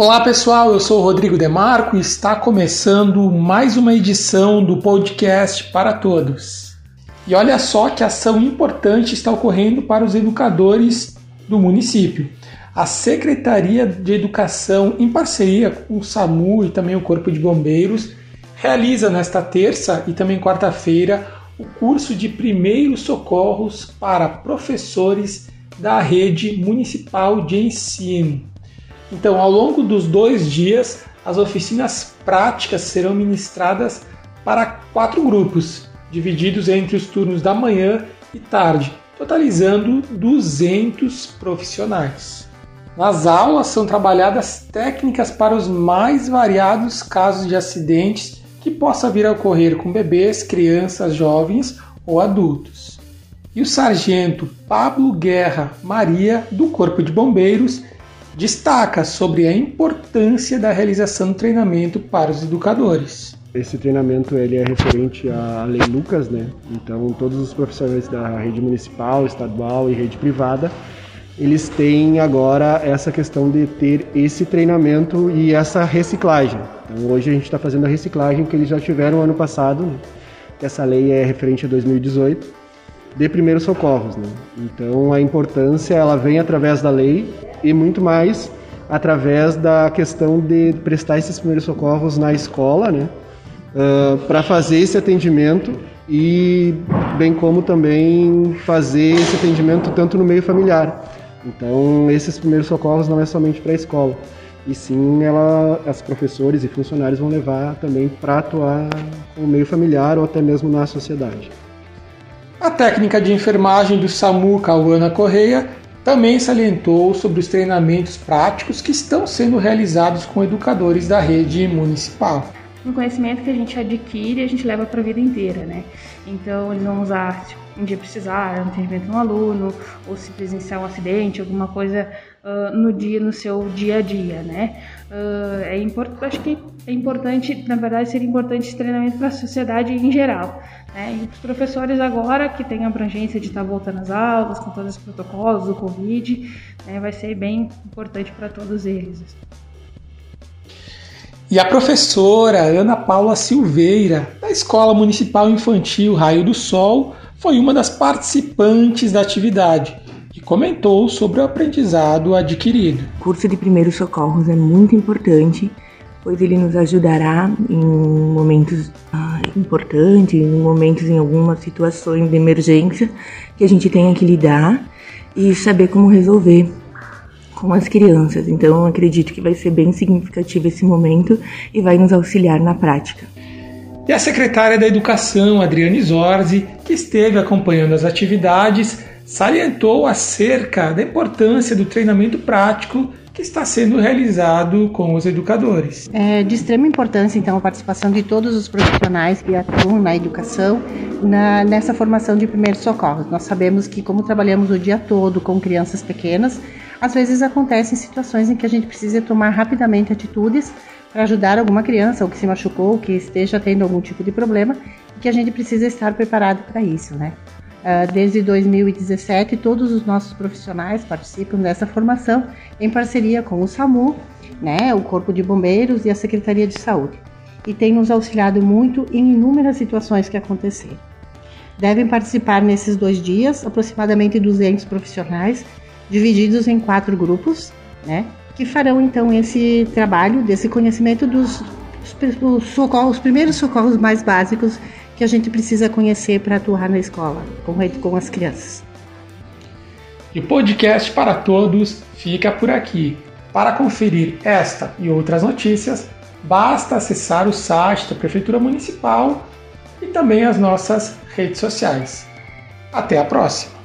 Olá pessoal, eu sou o Rodrigo Demarco e está começando mais uma edição do podcast para todos. E olha só que ação importante está ocorrendo para os educadores do município. A Secretaria de Educação, em parceria com o SAMU e também o Corpo de Bombeiros, realiza nesta terça e também quarta-feira o curso de primeiros socorros para professores da rede municipal de ensino. Então, ao longo dos dois dias, as oficinas práticas serão ministradas para quatro grupos, divididos entre os turnos da manhã e tarde, totalizando 200 profissionais. Nas aulas são trabalhadas técnicas para os mais variados casos de acidentes que possa vir a ocorrer com bebês, crianças, jovens ou adultos. E o sargento Pablo Guerra Maria, do Corpo de Bombeiros, destaca sobre a importância da realização do treinamento para os educadores. Esse treinamento ele é referente à Lei Lucas, né? Então todos os profissionais da rede municipal, estadual e rede privada, eles têm agora essa questão de ter esse treinamento e essa reciclagem. Então hoje a gente está fazendo a reciclagem que eles já tiveram ano passado. Né? Essa lei é referente a 2018 de primeiros socorros, né? Então a importância ela vem através da lei e muito mais através da questão de prestar esses primeiros socorros na escola, né? Uh, para fazer esse atendimento e bem como também fazer esse atendimento tanto no meio familiar. Então, esses primeiros socorros não é somente para a escola, e sim ela, as professores e funcionários vão levar também para atuar no meio familiar ou até mesmo na sociedade. A técnica de enfermagem do SAMU Cauana Correia também salientou sobre os treinamentos práticos que estão sendo realizados com educadores da rede municipal. Um conhecimento que a gente adquire, a gente leva para a vida inteira, né? Então, eles vão usar tipo, um dia precisar, um atendimento no aluno, ou se presenciar um acidente, alguma coisa uh, no dia, no seu dia a dia, né? Uh, é importante, acho que é importante, na verdade, seria importante esse treinamento para a sociedade em geral. Né? E os professores agora, que têm a abrangência de estar voltando às aulas, com todos os protocolos do Covid, né, vai ser bem importante para todos eles. E a professora Ana Paula Silveira, da Escola Municipal Infantil Raio do Sol, foi uma das participantes da atividade e comentou sobre o aprendizado adquirido. O curso de primeiros socorros é muito importante pois ele nos ajudará em momentos ah, importantes, em momentos em algumas situações de emergência que a gente tenha que lidar e saber como resolver com as crianças. Então, acredito que vai ser bem significativo esse momento e vai nos auxiliar na prática. E a secretária da Educação, Adriane Zorzi, que esteve acompanhando as atividades, salientou acerca da importância do treinamento prático que está sendo realizado com os educadores. É de extrema importância, então, a participação de todos os profissionais que atuam na educação na, nessa formação de primeiros socorros. Nós sabemos que, como trabalhamos o dia todo com crianças pequenas, às vezes acontecem situações em que a gente precisa tomar rapidamente atitudes para ajudar alguma criança ou que se machucou, que esteja tendo algum tipo de problema, e que a gente precisa estar preparado para isso, né? Ah, desde 2017, todos os nossos profissionais participam dessa formação em parceria com o SAMU, né, o Corpo de Bombeiros e a Secretaria de Saúde, e tem nos auxiliado muito em inúmeras situações que aconteceram. Devem participar nesses dois dias aproximadamente 200 profissionais, divididos em quatro grupos, né, que farão então esse trabalho desse conhecimento dos os, socorros, os primeiros socorros mais básicos que a gente precisa conhecer para atuar na escola, com, com as crianças. E o podcast para todos fica por aqui. Para conferir esta e outras notícias, basta acessar o site da Prefeitura Municipal e também as nossas redes sociais. Até a próxima!